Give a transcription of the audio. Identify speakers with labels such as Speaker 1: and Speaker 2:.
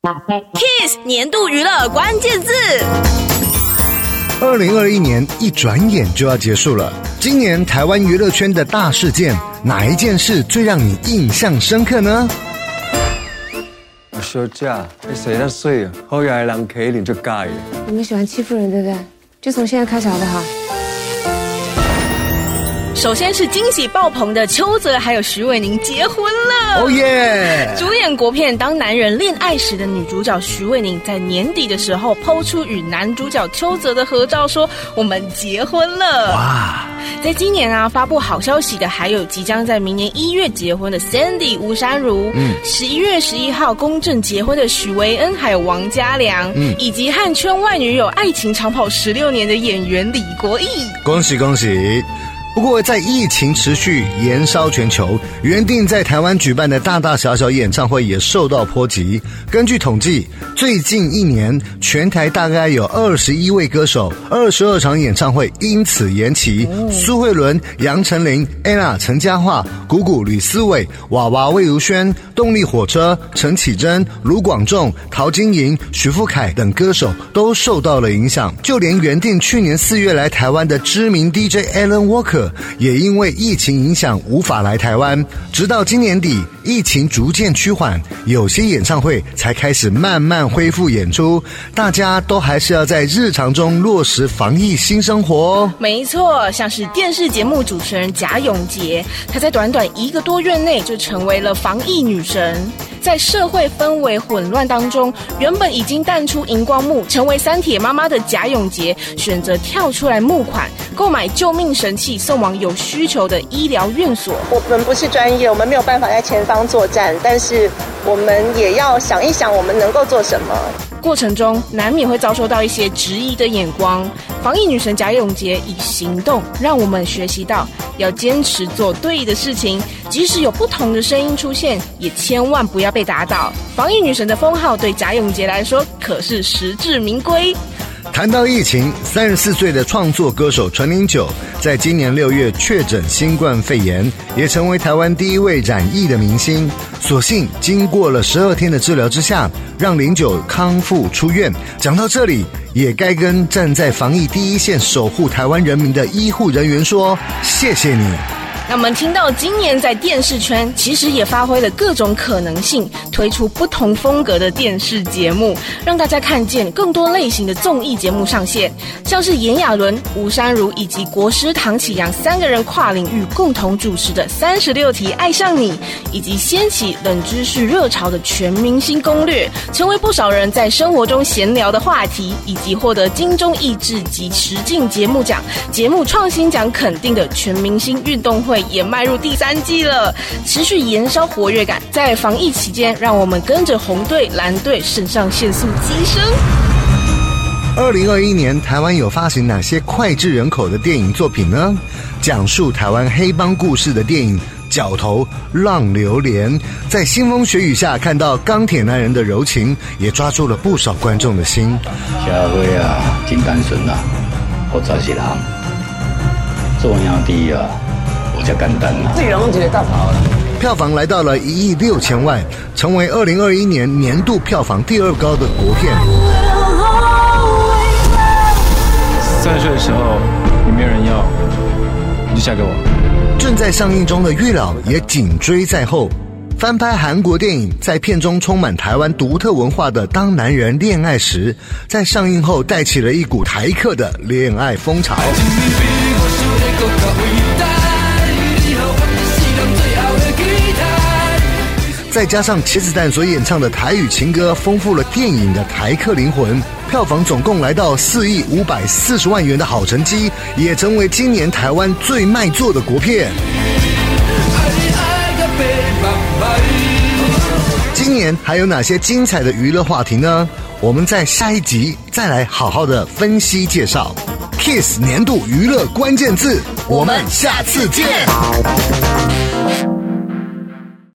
Speaker 1: Kiss 年度娱乐关键字。
Speaker 2: 二零二一年一转眼就要结束了，今年台湾娱乐圈的大事件，哪一件事最让你印象深刻呢？
Speaker 3: 小姐，你洗得水，后来人可以就盖了。
Speaker 4: 你们喜欢欺负人，对不对？就从现在开始好不好？
Speaker 1: 首先是惊喜爆棚的邱泽还有徐伟宁结婚了，
Speaker 2: 哦耶！
Speaker 1: 主演国片《当男人恋爱时》的女主角徐伟宁在年底的时候抛出与男主角邱泽的合照，说我们结婚了。哇！在今年啊，发布好消息的还有即将在明年一月结婚的 Sandy 吴珊如，嗯，十一月十一号公证结婚的许维恩还有王嘉良，嗯，以及和圈外女友爱情长跑十六年的演员李国毅，
Speaker 2: 恭喜恭喜！不过，在疫情持续延烧全球，原定在台湾举办的大大小小演唱会也受到波及。根据统计，最近一年全台大概有二十一位歌手、二十二场演唱会因此延期。苏慧伦、杨丞琳、Ella、陈嘉桦、谷谷、吕思纬、娃娃魏如萱、动力火车、陈绮贞、卢广仲、陶晶莹、许富凯等歌手都受到了影响。就连原定去年四月来台湾的知名 DJ Alan Walker。也因为疫情影响无法来台湾，直到今年底疫情逐渐趋缓，有些演唱会才开始慢慢恢复演出。大家都还是要在日常中落实防疫新生活。
Speaker 1: 没错，像是电视节目主持人贾永婕，她在短短一个多月内就成为了防疫女神。在社会氛围混乱当中，原本已经淡出荧光幕，成为三铁妈妈的贾永杰，选择跳出来募款，购买救命神器，送往有需求的医疗院所。
Speaker 5: 我们不是专业，我们没有办法在前方作战，但是我们也要想一想，我们能够做什么。
Speaker 1: 过程中难免会遭受到一些质疑的眼光，防疫女神贾永杰以行动让我们学习到要坚持做对的事情，即使有不同的声音出现，也千万不要被打倒。防疫女神的封号对贾永杰来说可是实至名归。
Speaker 2: 谈到疫情，三十四岁的创作歌手陈零九，在今年六月确诊新冠肺炎，也成为台湾第一位染疫的明星。所幸经过了十二天的治疗之下，让零九康复出院。讲到这里，也该跟站在防疫第一线守护台湾人民的医护人员说：谢谢你。
Speaker 1: 那我们听到今年在电视圈其实也发挥了各种可能性，推出不同风格的电视节目，让大家看见更多类型的综艺节目上线，像是炎亚纶、吴姗儒以及国师唐启阳三个人跨领域共同主持的《三十六题爱上你》，以及掀起冷知识热潮的《全明星攻略》，成为不少人在生活中闲聊的话题，以及获得金钟益智及实境节目奖、节目创新奖肯定的《全明星运动会》。也迈入第三季了，持续延烧活跃感。在防疫期间，让我们跟着红队、蓝队肾上腺素激升。
Speaker 2: 二零二一年，台湾有发行哪些脍炙人口的电影作品呢？讲述台湾黑帮故事的电影《角头浪流连》，在腥风血雨下看到钢铁男人的柔情，也抓住了不少观众的心。
Speaker 6: 社会啊，真单纯啊，我早是人，重要第一啊。比较简单了，自己人都觉得大跑了。
Speaker 2: 票房来到了一亿六千万，成为二零二一年年度票房第二高的国片。
Speaker 7: 三十岁的时候，你没有人要，你就嫁给我。
Speaker 2: 正在上映中的《月老》也紧追在后，翻拍韩国电影，在片中充满台湾独特文化的《当男人恋爱时》，在上映后带起了一股台客的恋爱风潮。再加上茄子蛋所演唱的台语情歌，丰富了电影的台客灵魂。票房总共来到四亿五百四十万元的好成绩，也成为今年台湾最卖座的国片。今年还有哪些精彩的娱乐话题呢？我们在下一集再来好好的分析介绍。Kiss 年度娱乐关键字，我们下次见。